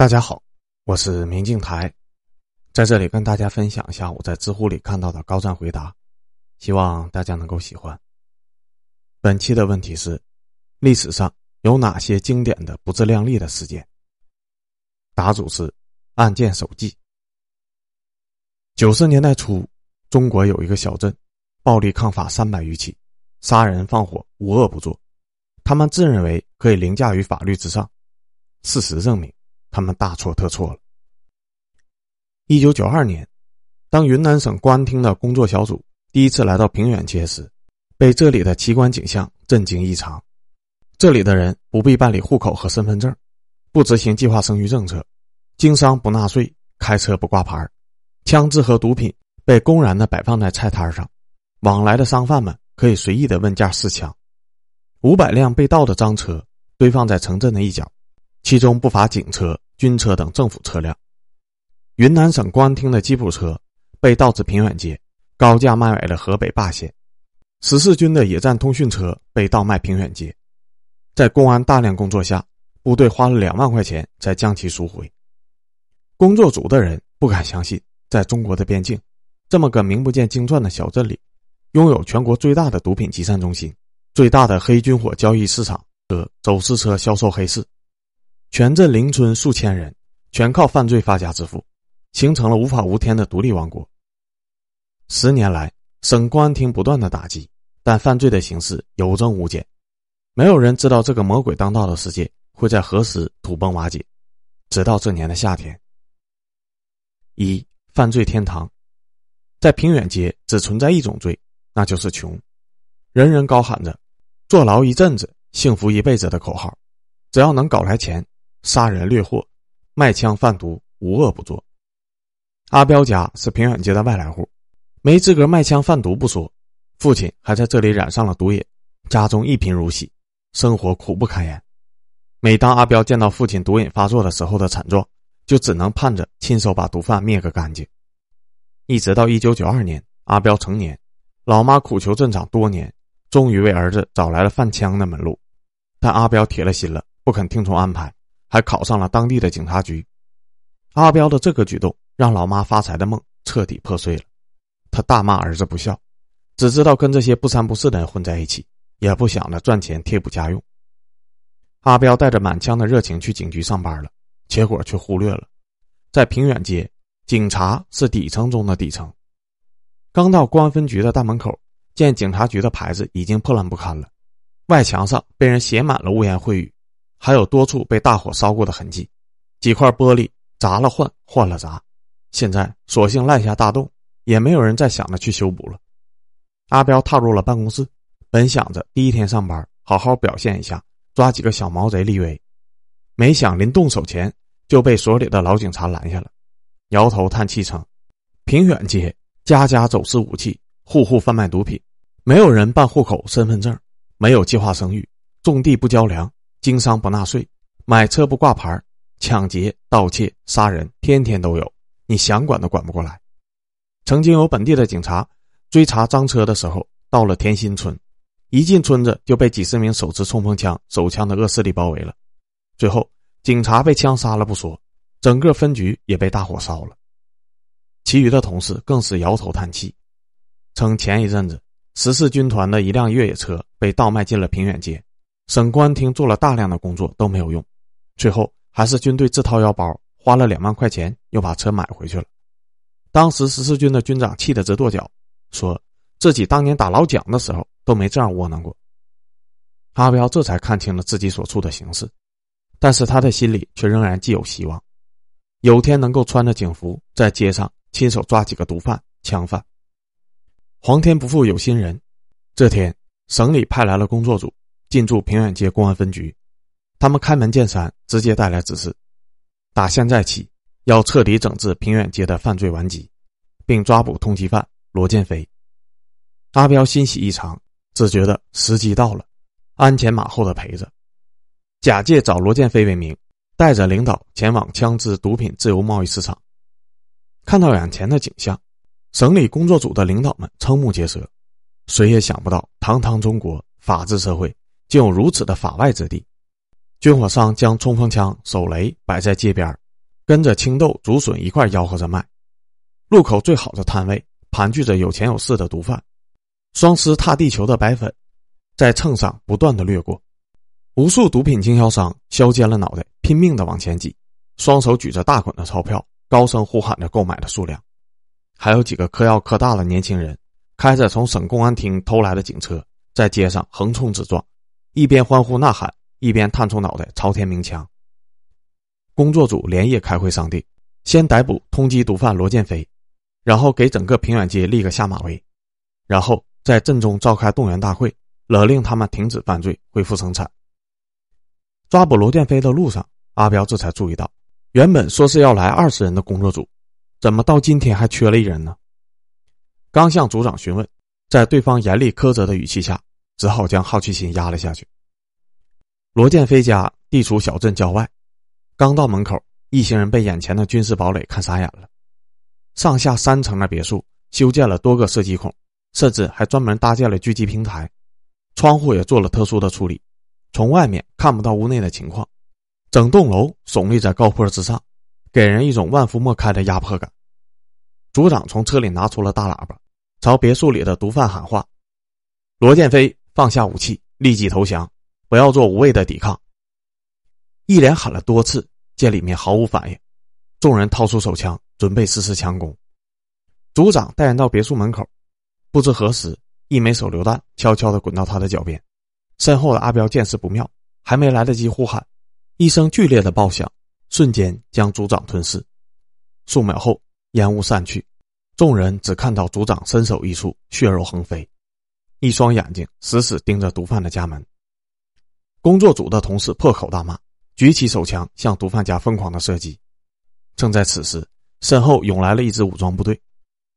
大家好，我是明镜台，在这里跟大家分享一下我在知乎里看到的高赞回答，希望大家能够喜欢。本期的问题是：历史上有哪些经典的不自量力的事件？答主是案件手记。九十年代初，中国有一个小镇，暴力抗法三百余起，杀人放火无恶不作，他们自认为可以凌驾于法律之上，事实证明。他们大错特错了。一九九二年，当云南省公安厅的工作小组第一次来到平远街时，被这里的奇观景象震惊异常。这里的人不必办理户口和身份证，不执行计划生育政策，经商不纳税，开车不挂牌，枪支和毒品被公然的摆放在菜摊上，往来的商贩们可以随意的问价试枪。五百辆被盗的赃车堆放在城镇的一角。其中不乏警车、军车等政府车辆。云南省公安厅的吉普车被盗至平远街，高价卖给了河北霸县。十四军的野战通讯车被盗卖平远街，在公安大量工作下，部队花了两万块钱才将其赎回。工作组的人不敢相信，在中国的边境，这么个名不见经传的小镇里，拥有全国最大的毒品集散中心、最大的黑军火交易市场和走私车销售黑市。全镇邻村数千人，全靠犯罪发家致富，形成了无法无天的独立王国。十年来，省公安厅不断的打击，但犯罪的形势有增无减。没有人知道这个魔鬼当道的世界会在何时土崩瓦解。直到这年的夏天，一犯罪天堂，在平远街只存在一种罪，那就是穷。人人高喊着“坐牢一阵子，幸福一辈子”的口号，只要能搞来钱。杀人掠货、卖枪贩毒，无恶不作。阿彪家是平远街的外来户，没资格卖枪贩毒不说，父亲还在这里染上了毒瘾，家中一贫如洗，生活苦不堪言。每当阿彪见到父亲毒瘾发作的时候的惨状，就只能盼着亲手把毒贩灭个干净。一直到一九九二年，阿彪成年，老妈苦求镇长多年，终于为儿子找来了贩枪的门路，但阿彪铁了心了，不肯听从安排。还考上了当地的警察局，阿彪的这个举动让老妈发财的梦彻底破碎了。他大骂儿子不孝，只知道跟这些不三不四的人混在一起，也不想着赚钱贴补家用。阿彪带着满腔的热情去警局上班了，结果却忽略了，在平远街，警察是底层中的底层。刚到公安分局的大门口，见警察局的牌子已经破烂不堪了，外墙上被人写满了污言秽语。还有多处被大火烧过的痕迹，几块玻璃砸了换，换了砸，现在索性烂下大洞，也没有人再想着去修补了。阿彪踏入了办公室，本想着第一天上班好好表现一下，抓几个小毛贼立威，没想临动手前就被所里的老警察拦下了，摇头叹气称：“平远街家家走私武器，户户贩卖毒品，没有人办户口、身份证，没有计划生育，种地不交粮。”经商不纳税，买车不挂牌，抢劫、盗窃、杀人，天天都有，你想管都管不过来。曾经有本地的警察追查赃车的时候，到了田心村，一进村子就被几十名手持冲锋枪、手枪的恶势力包围了。最后，警察被枪杀了不说，整个分局也被大火烧了。其余的同事更是摇头叹气，称前一阵子十四军团的一辆越野车被盗卖进了平远街。省公安厅做了大量的工作都没有用，最后还是军队自掏腰包花了两万块钱又把车买回去了。当时十四军的军长气得直跺脚，说自己当年打老蒋的时候都没这样窝囊过。阿彪这才看清了自己所处的形势，但是他的心里却仍然寄有希望，有天能够穿着警服在街上亲手抓几个毒贩、枪贩。皇天不负有心人，这天省里派来了工作组。进驻平远街公安分局，他们开门见山，直接带来指示：打现在起，要彻底整治平远街的犯罪顽疾，并抓捕通缉犯罗建飞。阿彪欣喜异常，只觉得时机到了，鞍前马后的陪着，假借找罗建飞为名，带着领导前往枪支毒品自由贸易市场。看到眼前的景象，省里工作组的领导们瞠目结舌，谁也想不到，堂堂中国法治社会。竟有如此的法外之地！军火商将冲锋枪、手雷摆在街边，跟着青豆、竹笋一块吆喝着卖。路口最好的摊位盘踞着有钱有势的毒贩，双狮踏地球的白粉，在秤上不断的掠过。无数毒品经销商削尖了脑袋，拼命的往前挤，双手举着大捆的钞票，高声呼喊着购买的数量。还有几个嗑药嗑大的年轻人，开着从省公安厅偷来的警车，在街上横冲直撞，一边欢呼呐喊，一边探出脑袋朝天鸣枪。工作组连夜开会商定，先逮捕通缉毒贩罗建飞。然后给整个平远街立个下马威，然后在镇中召开动员大会，勒令他们停止犯罪，恢复生产。抓捕罗建飞的路上，阿彪这才注意到，原本说是要来二十人的工作组，怎么到今天还缺了一人呢？刚向组长询问，在对方严厉苛责的语气下，只好将好奇心压了下去。罗建飞家地处小镇郊外，刚到门口，一行人被眼前的军事堡垒看傻眼了。上下三层的别墅修建了多个射击孔，甚至还专门搭建了狙击平台，窗户也做了特殊的处理，从外面看不到屋内的情况。整栋楼耸立在高坡之上，给人一种万夫莫开的压迫感。组长从车里拿出了大喇叭，朝别墅里的毒贩喊话：“罗建飞，放下武器，立即投降，不要做无谓的抵抗。”一连喊了多次，见里面毫无反应，众人掏出手枪。准备实施强攻，组长带人到别墅门口，不知何时，一枚手榴弹悄悄地滚到他的脚边。身后的阿彪见势不妙，还没来得及呼喊，一声剧烈的爆响，瞬间将组长吞噬。数秒后，烟雾散去，众人只看到组长身首异处，血肉横飞，一双眼睛死死盯着毒贩的家门。工作组的同事破口大骂，举起手枪向毒贩家疯狂的射击。正在此时。身后涌来了一支武装部队，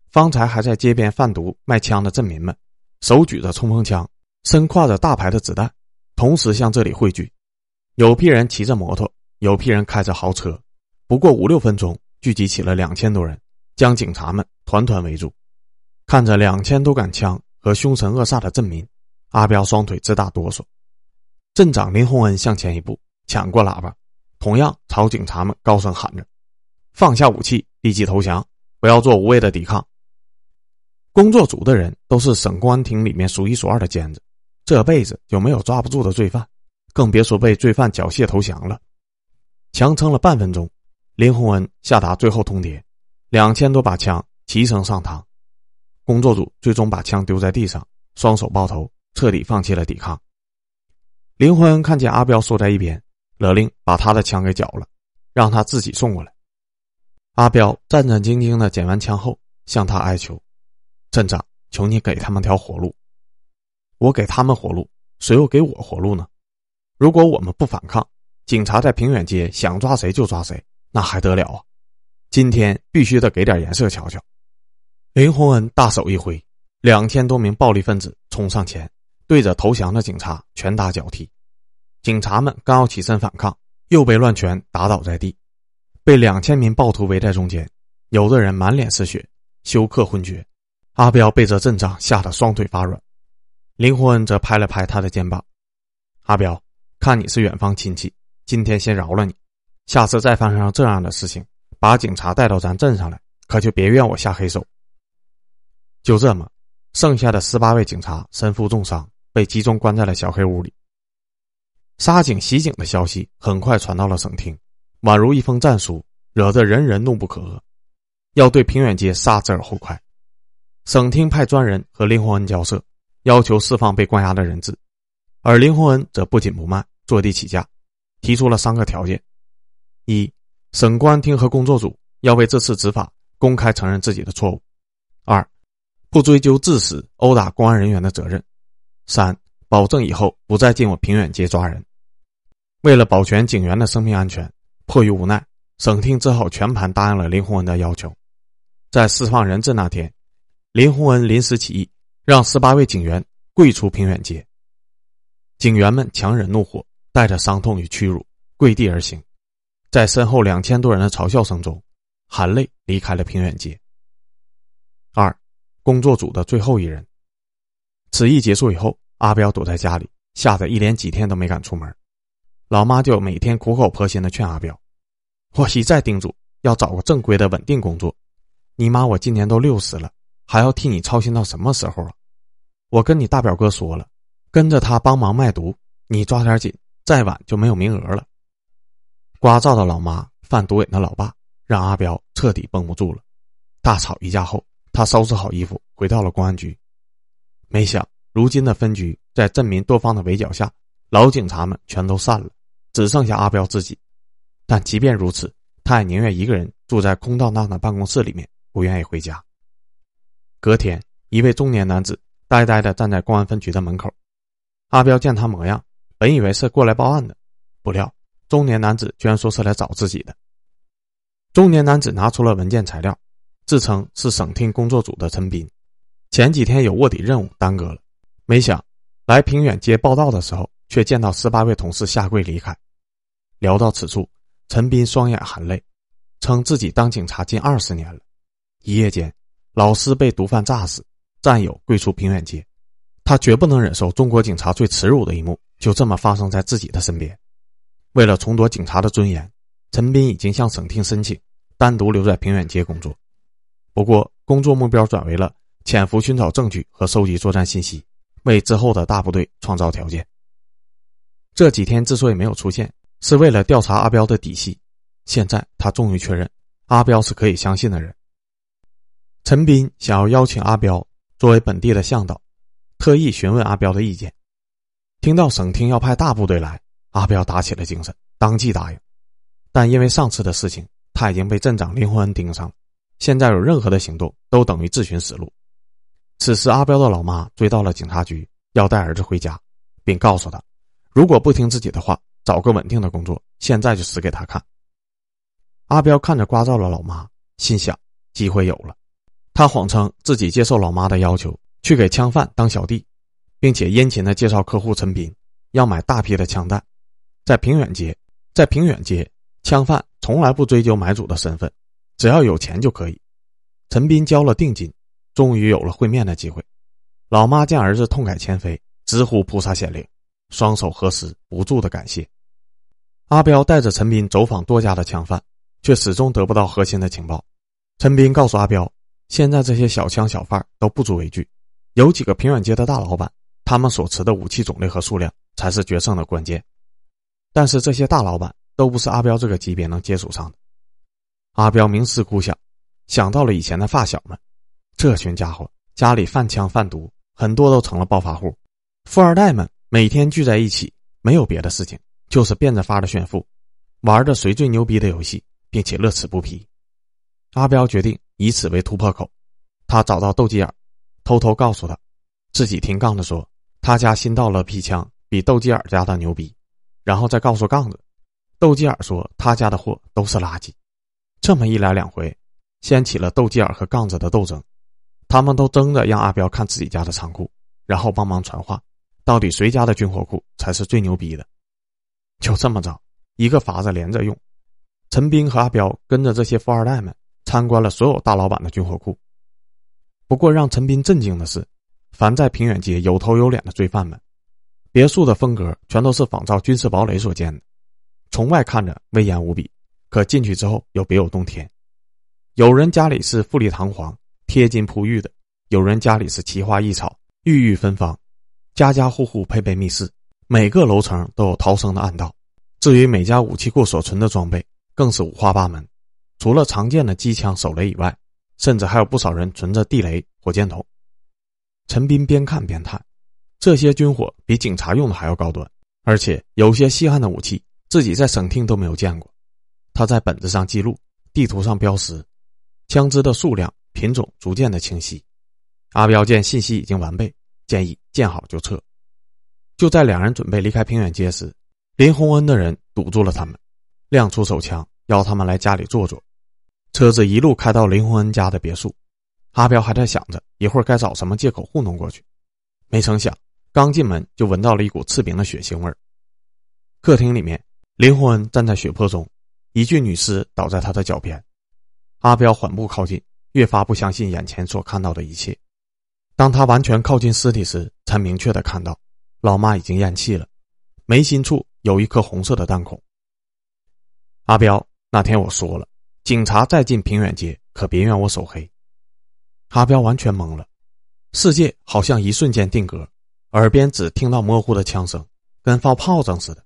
方才还在街边贩毒卖枪的镇民们，手举着冲锋枪，身挎着大牌的子弹，同时向这里汇聚。有批人骑着摩托，有批人开着豪车，不过五六分钟，聚集起了两千多人，将警察们团团围住。看着两千多杆枪和凶神恶煞的镇民，阿彪双腿直打哆嗦。镇长林洪恩向前一步，抢过喇叭，同样朝警察们高声喊着。放下武器，立即投降，不要做无谓的抵抗。工作组的人都是省公安厅里面数一数二的尖子，这辈子就没有抓不住的罪犯，更别说被罪犯缴械投降了。强撑了半分钟，林洪恩下达最后通牒：两千多把枪齐声上膛。工作组最终把枪丢在地上，双手抱头，彻底放弃了抵抗。林欢看见阿彪缩在一边，勒令把他的枪给缴了，让他自己送过来。阿彪战战兢兢的捡完枪后，向他哀求：“镇长，求你给他们条活路。我给他们活路，谁又给我活路呢？如果我们不反抗，警察在平远街想抓谁就抓谁，那还得了啊！今天必须得给点颜色瞧瞧。”林洪恩大手一挥，两千多名暴力分子冲上前，对着投降的警察拳打脚踢。警察们刚要起身反抗，又被乱拳打倒在地。被两千名暴徒围在中间，有的人满脸是血，休克昏厥。阿彪被这阵仗吓得双腿发软，林洪恩则拍了拍他的肩膀：“阿彪，看你是远方亲戚，今天先饶了你，下次再发生这样的事情，把警察带到咱镇上来，可就别怨我下黑手。”就这么，剩下的十八位警察身负重伤，被集中关在了小黑屋里。杀警袭警的消息很快传到了省厅。宛如一封战书，惹得人人怒不可遏，要对平远街杀之而后快。省厅派专人和林洪恩交涉，要求释放被关押的人质，而林洪恩则不紧不慢，坐地起价，提出了三个条件：一、省公安厅和工作组要为这次执法公开承认自己的错误；二、不追究致死、殴打公安人员的责任；三、保证以后不再进我平远街抓人。为了保全警员的生命安全。迫于无奈，省厅只好全盘答应了林洪恩的要求。在释放人质那天，林洪恩临时起意，让十八位警员跪出平远街。警员们强忍怒火，带着伤痛与屈辱，跪地而行，在身后两千多人的嘲笑声中，含泪离开了平远街。二，工作组的最后一人。此役结束以后，阿彪躲在家里，吓得一连几天都没敢出门。老妈就每天苦口婆心的劝阿彪：“我一再叮嘱要找个正规的稳定工作。你妈，我今年都六十了，还要替你操心到什么时候啊？我跟你大表哥说了，跟着他帮忙卖毒，你抓点紧，再晚就没有名额了。瓜照的老妈贩毒瘾的老爸，让阿彪彻底绷不住了。大吵一架后，他收拾好衣服回到了公安局。没想，如今的分局在镇民多方的围剿下，老警察们全都散了，只剩下阿彪自己。但即便如此，他也宁愿一个人住在空荡荡的办公室里面，不愿意回家。隔天，一位中年男子。呆呆的站在公安分局的门口，阿彪见他模样，本以为是过来报案的，不料中年男子居然说是来找自己的。中年男子拿出了文件材料，自称是省厅工作组的陈斌，前几天有卧底任务耽搁了，没想来平远街报道的时候，却见到十八位同事下跪离开。聊到此处，陈斌双眼含泪，称自己当警察近二十年了，一夜间老师被毒贩炸死。战友跪出平远街，他绝不能忍受中国警察最耻辱的一幕就这么发生在自己的身边。为了重夺警察的尊严，陈斌已经向省厅申请单独留在平远街工作。不过，工作目标转为了潜伏寻找证据和收集作战信息，为之后的大部队创造条件。这几天之所以没有出现，是为了调查阿彪的底细。现在他终于确认，阿彪是可以相信的人。陈斌想要邀请阿彪。作为本地的向导，特意询问阿彪的意见。听到省厅要派大部队来，阿彪打起了精神，当即答应。但因为上次的事情，他已经被镇长林洪恩盯上了，现在有任何的行动都等于自寻死路。此时，阿彪的老妈追到了警察局，要带儿子回家，并告诉他，如果不听自己的话，找个稳定的工作，现在就死给他看。阿彪看着刮照的老妈，心想：机会有了。他谎称自己接受老妈的要求，去给枪贩当小弟，并且殷勤的介绍客户陈斌要买大批的枪弹。在平远街，在平远街，枪贩从来不追究买主的身份，只要有钱就可以。陈斌交了定金，终于有了会面的机会。老妈见儿子痛改前非，直呼菩萨显灵，双手合十，不住的感谢。阿彪带着陈斌走访多家的枪贩，却始终得不到核心的情报。陈斌告诉阿彪。现在这些小枪小贩都不足为惧，有几个平远街的大老板，他们所持的武器种类和数量才是决胜的关键。但是这些大老板都不是阿彪这个级别能接触上的。阿彪冥思苦想，想到了以前的发小们，这群家伙家里贩枪贩毒，很多都成了暴发户。富二代们每天聚在一起，没有别的事情，就是变着法的炫富，玩着谁最牛逼的游戏，并且乐此不疲。阿彪决定。以此为突破口，他找到斗鸡眼，偷偷告诉他，自己听杠子说他家新到了批枪比斗鸡眼家的牛逼，然后再告诉杠子，斗鸡眼说他家的货都是垃圾。这么一来两回，掀起了斗鸡眼和杠子的斗争，他们都争着让阿彪看自己家的仓库，然后帮忙传话，到底谁家的军火库才是最牛逼的？就这么着，一个法子连着用，陈斌和阿彪跟着这些富二代们。参观了所有大老板的军火库。不过，让陈斌震惊的是，凡在平远街有头有脸的罪犯们，别墅的风格全都是仿照军事堡垒所建的。从外看着威严无比，可进去之后又别有洞天。有人家里是富丽堂皇、贴金铺玉的，有人家里是奇花异草、郁郁芬芳，家家户户配备密室，每个楼层都有逃生的暗道。至于每家武器库所存的装备，更是五花八门。除了常见的机枪、手雷以外，甚至还有不少人存着地雷、火箭筒。陈斌边看边叹：这些军火比警察用的还要高端，而且有些稀罕的武器，自己在省厅都没有见过。他在本子上记录，地图上标识，枪支的数量、品种逐渐的清晰。阿彪见信息已经完备，建议见好就撤。就在两人准备离开平远街时，林洪恩的人堵住了他们，亮出手枪，要他们来家里坐坐。车子一路开到林洪恩家的别墅，阿彪还在想着一会儿该找什么借口糊弄过去，没成想刚进门就闻到了一股刺鼻的血腥味儿。客厅里面，林洪恩站在血泊中，一具女尸倒在他的脚边。阿彪缓步靠近，越发不相信眼前所看到的一切。当他完全靠近尸体时，才明确的看到，老妈已经咽气了，眉心处有一颗红色的弹孔。阿彪，那天我说了。警察再进平远街，可别怨我手黑。阿彪完全懵了，世界好像一瞬间定格，耳边只听到模糊的枪声，跟放炮仗似的。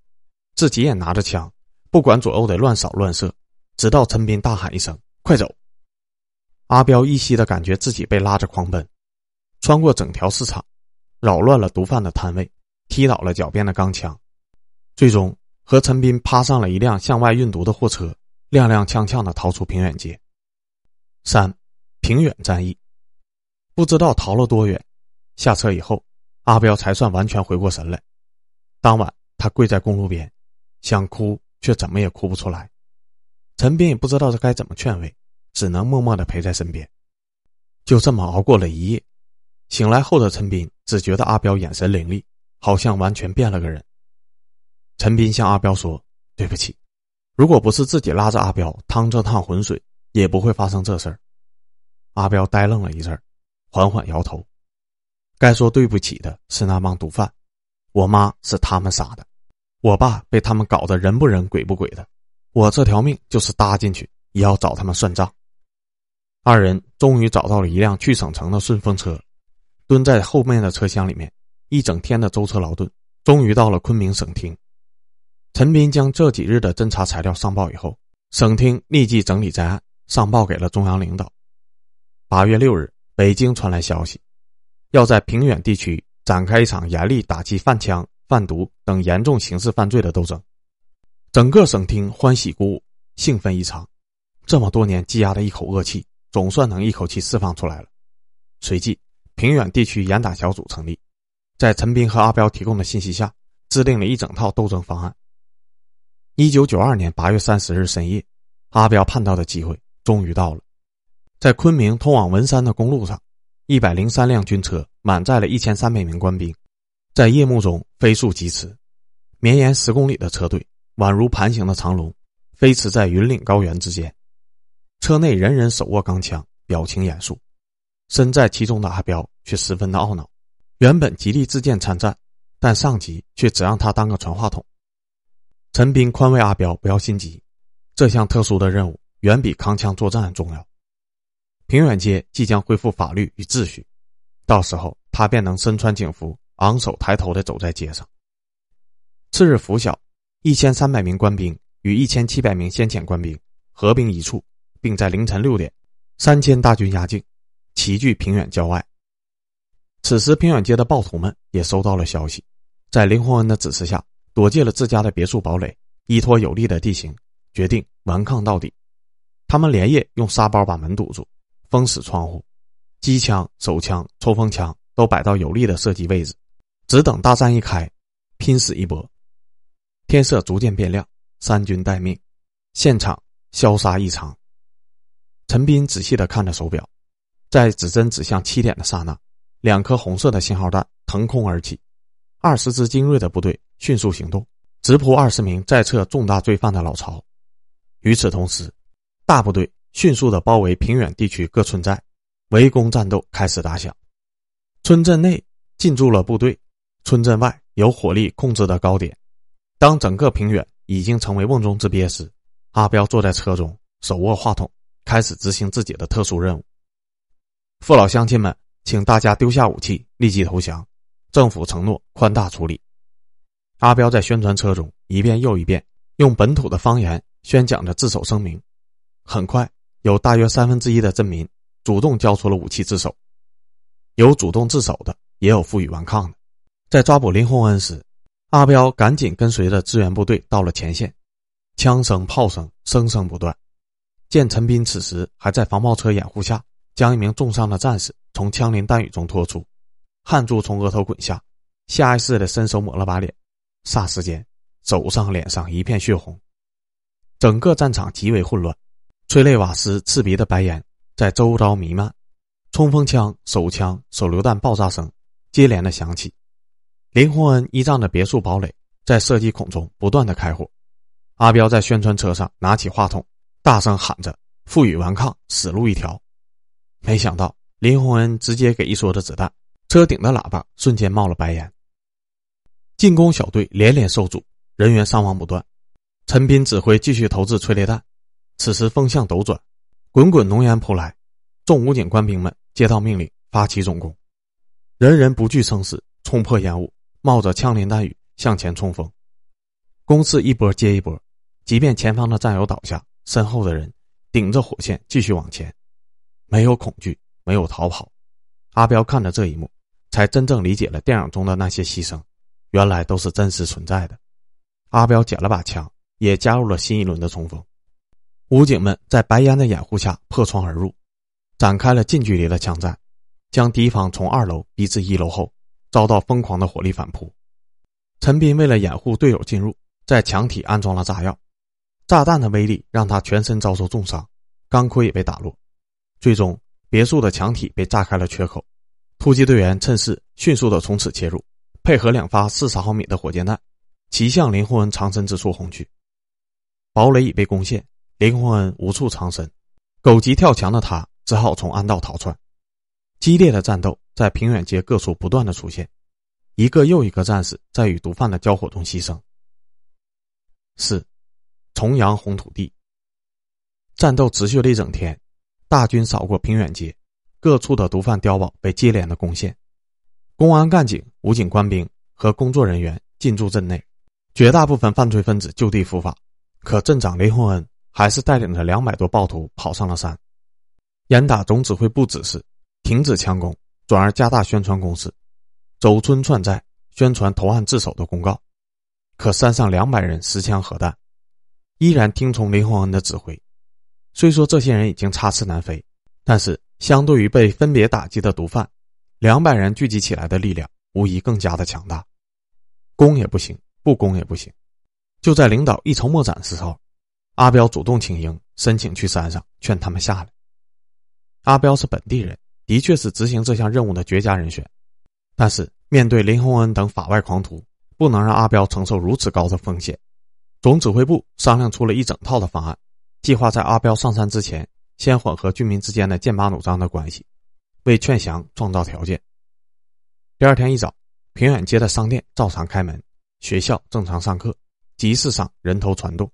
自己也拿着枪，不管左右的乱扫乱射，直到陈斌大喊一声“快走”，阿彪依稀的感觉自己被拉着狂奔，穿过整条市场，扰乱了毒贩的摊位，踢倒了脚边的钢枪，最终和陈斌趴上了一辆向外运毒的货车。踉踉跄跄的逃出平远街。三，平远战役，不知道逃了多远。下车以后，阿彪才算完全回过神来。当晚，他跪在公路边，想哭却怎么也哭不出来。陈斌也不知道该怎么劝慰，只能默默的陪在身边。就这么熬过了一夜。醒来后的陈斌只觉得阿彪眼神凌厉，好像完全变了个人。陈斌向阿彪说：“对不起。”如果不是自己拉着阿彪趟这趟浑水，也不会发生这事儿。阿彪呆愣了一阵，缓缓摇头。该说对不起的是那帮毒贩，我妈是他们杀的，我爸被他们搞得人不人鬼不鬼的，我这条命就是搭进去也要找他们算账。二人终于找到了一辆去省城的顺风车，蹲在后面的车厢里面，一整天的舟车劳顿，终于到了昆明省厅。陈斌将这几日的侦查材料上报以后，省厅立即整理在案，上报给了中央领导。八月六日，北京传来消息，要在平远地区展开一场严厉打击贩枪、贩毒等严重刑事犯罪的斗争。整个省厅欢喜鼓舞，兴奋异常。这么多年积压的一口恶气，总算能一口气释放出来了。随即，平远地区严打小组成立，在陈斌和阿彪提供的信息下，制定了一整套斗争方案。一九九二年八月三十日深夜，阿彪盼到的机会终于到了。在昆明通往文山的公路上，一百零三辆军车满载了一千三百名官兵，在夜幕中飞速疾驰。绵延十公里的车队宛如盘形的长龙，飞驰在云岭高原之间。车内人人手握钢枪，表情严肃。身在其中的阿彪却十分的懊恼。原本极力自荐参战，但上级却只让他当个传话筒。陈斌宽慰阿彪不要心急，这项特殊的任务远比扛枪作战重要。平远街即将恢复法律与秩序，到时候他便能身穿警服，昂首抬头的走在街上。次日拂晓，一千三百名官兵与一千七百名先遣官兵合兵一处，并在凌晨六点，三千大军压境，齐聚平远郊外。此时，平远街的暴徒们也收到了消息，在林洪恩的指示下。躲进了自家的别墅堡垒，依托有利的地形，决定顽抗到底。他们连夜用沙包把门堵住，封死窗户，机枪、手枪、冲锋枪都摆到有利的射击位置，只等大战一开，拼死一搏。天色逐渐变亮，三军待命，现场消杀异常。陈斌仔细的看着手表，在指针指向七点的刹那，两颗红色的信号弹腾空而起，二十支精锐的部队。迅速行动，直扑二十名在册重大罪犯的老巢。与此同时，大部队迅速的包围平远地区各村寨，围攻战斗开始打响。村镇内进驻了部队，村镇外有火力控制的高点。当整个平远已经成为瓮中之鳖时，阿彪坐在车中，手握话筒，开始执行自己的特殊任务。父老乡亲们，请大家丢下武器，立即投降。政府承诺宽大处理。阿彪在宣传车中一遍又一遍用本土的方言宣讲着自首声明。很快，有大约三分之一的镇民主动交出了武器自首，有主动自首的，也有负隅顽抗的。在抓捕林洪恩时，阿彪赶紧跟随着支援部队到了前线，枪声、炮声声声不断。见陈斌此时还在防爆车掩护下，将一名重伤的战士从枪林弹雨中拖出，汗珠从额头滚下，下意识的伸手抹了把脸。霎时间，手上、脸上一片血红，整个战场极为混乱，催泪瓦斯、刺鼻的白烟在周遭弥漫，冲锋枪、手枪、手榴弹爆炸声接连的响起。林洪恩依仗着别墅堡垒，在射击孔中不断的开火。阿彪在宣传车上拿起话筒，大声喊着：“负隅顽抗，死路一条。”没想到林洪恩直接给一梭子子弹，车顶的喇叭瞬间冒了白烟。进攻小队连连受阻，人员伤亡不断。陈斌指挥继续投掷催泪弹，此时风向斗转，滚滚浓烟扑来，众武警官兵们接到命令，发起总攻，人人不惧生死，冲破烟雾，冒着枪林弹雨向前冲锋，攻势一波接一波，即便前方的战友倒下，身后的人顶着火线继续往前，没有恐惧，没有逃跑。阿彪看着这一幕，才真正理解了电影中的那些牺牲，原来都是真实存在的。阿彪捡了把枪，也加入了新一轮的冲锋。武警们在白烟的掩护下破窗而入，展开了近距离的枪战，将敌方从二楼逼至一楼后，遭到疯狂的火力反扑。陈斌为了掩护队友进入，在墙体安装了炸药，炸弹的威力让他全身遭受重伤，钢盔也被打落。最终，别墅的墙体被炸开了缺口，突击队员趁势迅速的从此切入，配合两发四十毫米的火箭弹，齐向林洪恩藏身之处轰去。堡垒已被攻陷。林洪恩无处藏身，狗急跳墙的他只好从暗道逃窜。激烈的战斗在平远街各处不断的出现，一个又一个战士在与毒贩的交火中牺牲。四，重阳红土地。战斗持续了一整天，大军扫过平远街，各处的毒贩碉堡被接连的攻陷，公安干警、武警官兵和工作人员进驻镇内，绝大部分犯罪分子就地伏法，可镇长雷洪恩。还是带领着两百多暴徒跑上了山，严打总指挥部指示停止强攻，转而加大宣传攻势，走村串寨宣传投案自首的公告。可山上两百人持枪核弹，依然听从林洪恩的指挥。虽说这些人已经插翅难飞，但是相对于被分别打击的毒贩，两百人聚集起来的力量无疑更加的强大。攻也不行，不攻也不行。就在领导一筹莫展的时候。阿彪主动请缨，申请去山上劝他们下来。阿彪是本地人，的确是执行这项任务的绝佳人选。但是面对林洪恩等法外狂徒，不能让阿彪承受如此高的风险。总指挥部商量出了一整套的方案，计划在阿彪上山之前，先缓和居民之间的剑拔弩张的关系，为劝降创造条件。第二天一早，平远街的商店照常开门，学校正常上课，集市上人头攒动。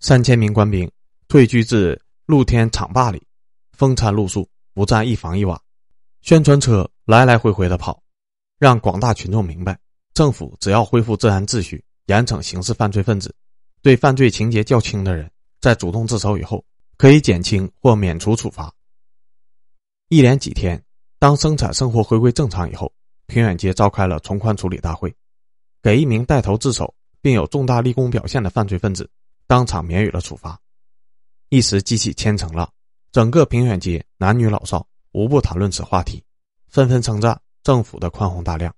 三千名官兵退居至露天场坝里，风餐露宿，不占一房一瓦。宣传车来来回回的跑，让广大群众明白，政府只要恢复治安秩序，严惩刑事犯罪分子，对犯罪情节较轻的人，在主动自首以后，可以减轻或免除处罚。一连几天，当生产生活回归正常以后，平远街召开了从宽处理大会，给一名带头自首并有重大立功表现的犯罪分子。当场免予了处罚，一时激起千层浪，整个平远街男女老少无不谈论此话题，纷纷称赞政府的宽宏大量。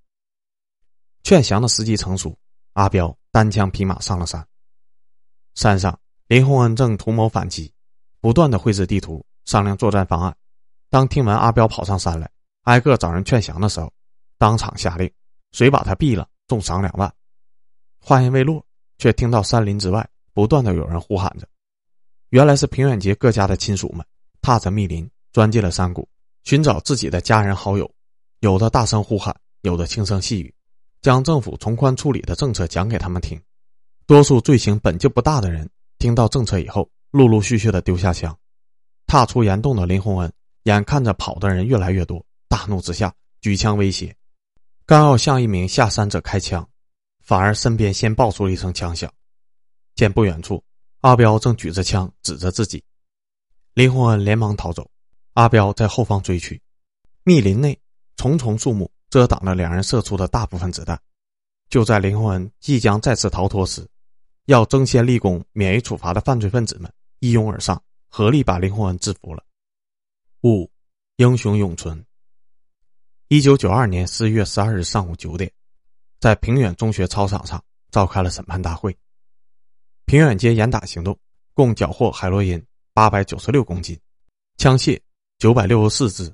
劝降的时机成熟，阿彪单枪匹马上了山。山上，林洪恩正图谋反击，不断的绘制地图，商量作战方案。当听闻阿彪跑上山来，挨个找人劝降的时候，当场下令，谁把他毙了，重赏两万。话音未落，却听到山林之外。不断的有人呼喊着，原来是平远街各家的亲属们踏着密林钻进了山谷，寻找自己的家人好友。有的大声呼喊，有的轻声细语，将政府从宽处理的政策讲给他们听。多数罪行本就不大的人，听到政策以后，陆陆续续的丢下枪。踏出岩洞的林洪恩眼看着跑的人越来越多，大怒之下举枪威胁，刚要向一名下山者开枪，反而身边先爆出一声枪响。见不远处，阿彪正举着枪指着自己，林洪恩连忙逃走，阿彪在后方追去。密林内重重树木遮挡了两人射出的大部分子弹。就在林洪恩即将再次逃脱时，要争先立功、免于处罚的犯罪分子们一拥而上，合力把林洪恩制服了。五，英雄永存。一九九二年十一月十二日上午九点，在平远中学操场上召开了审判大会。平远街严打行动，共缴获海洛因八百九十六公斤，枪械九百六十四支，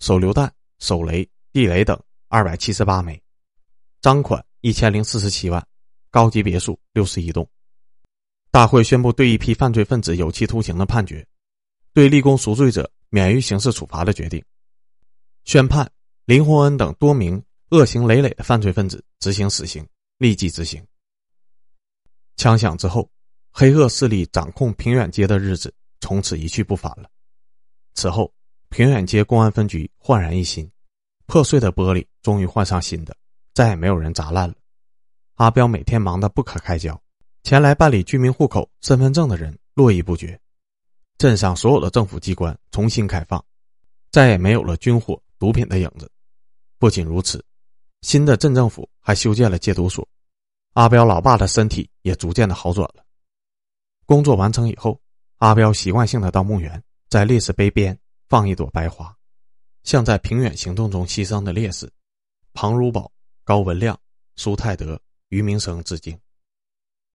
手榴弹、手雷、地雷等二百七十八枚，赃款一千零四十七万，高级别墅六十一栋。大会宣布对一批犯罪分子有期徒刑的判决，对立功赎罪者免于刑事处罚的决定，宣判林洪恩等多名恶行累累的犯罪分子执行死刑，立即执行。枪响之后，黑恶势力掌控平远街的日子从此一去不返了。此后，平远街公安分局焕然一新，破碎的玻璃终于换上新的，再也没有人砸烂了。阿彪每天忙得不可开交，前来办理居民户口、身份证的人络绎不绝。镇上所有的政府机关重新开放，再也没有了军火、毒品的影子。不仅如此，新的镇政府还修建了戒毒所。阿彪老爸的身体也逐渐的好转了。工作完成以后，阿彪习惯性的到墓园，在烈士碑边放一朵白花，向在平远行动中牺牲的烈士庞如宝、高文亮、苏泰德、于明生致敬。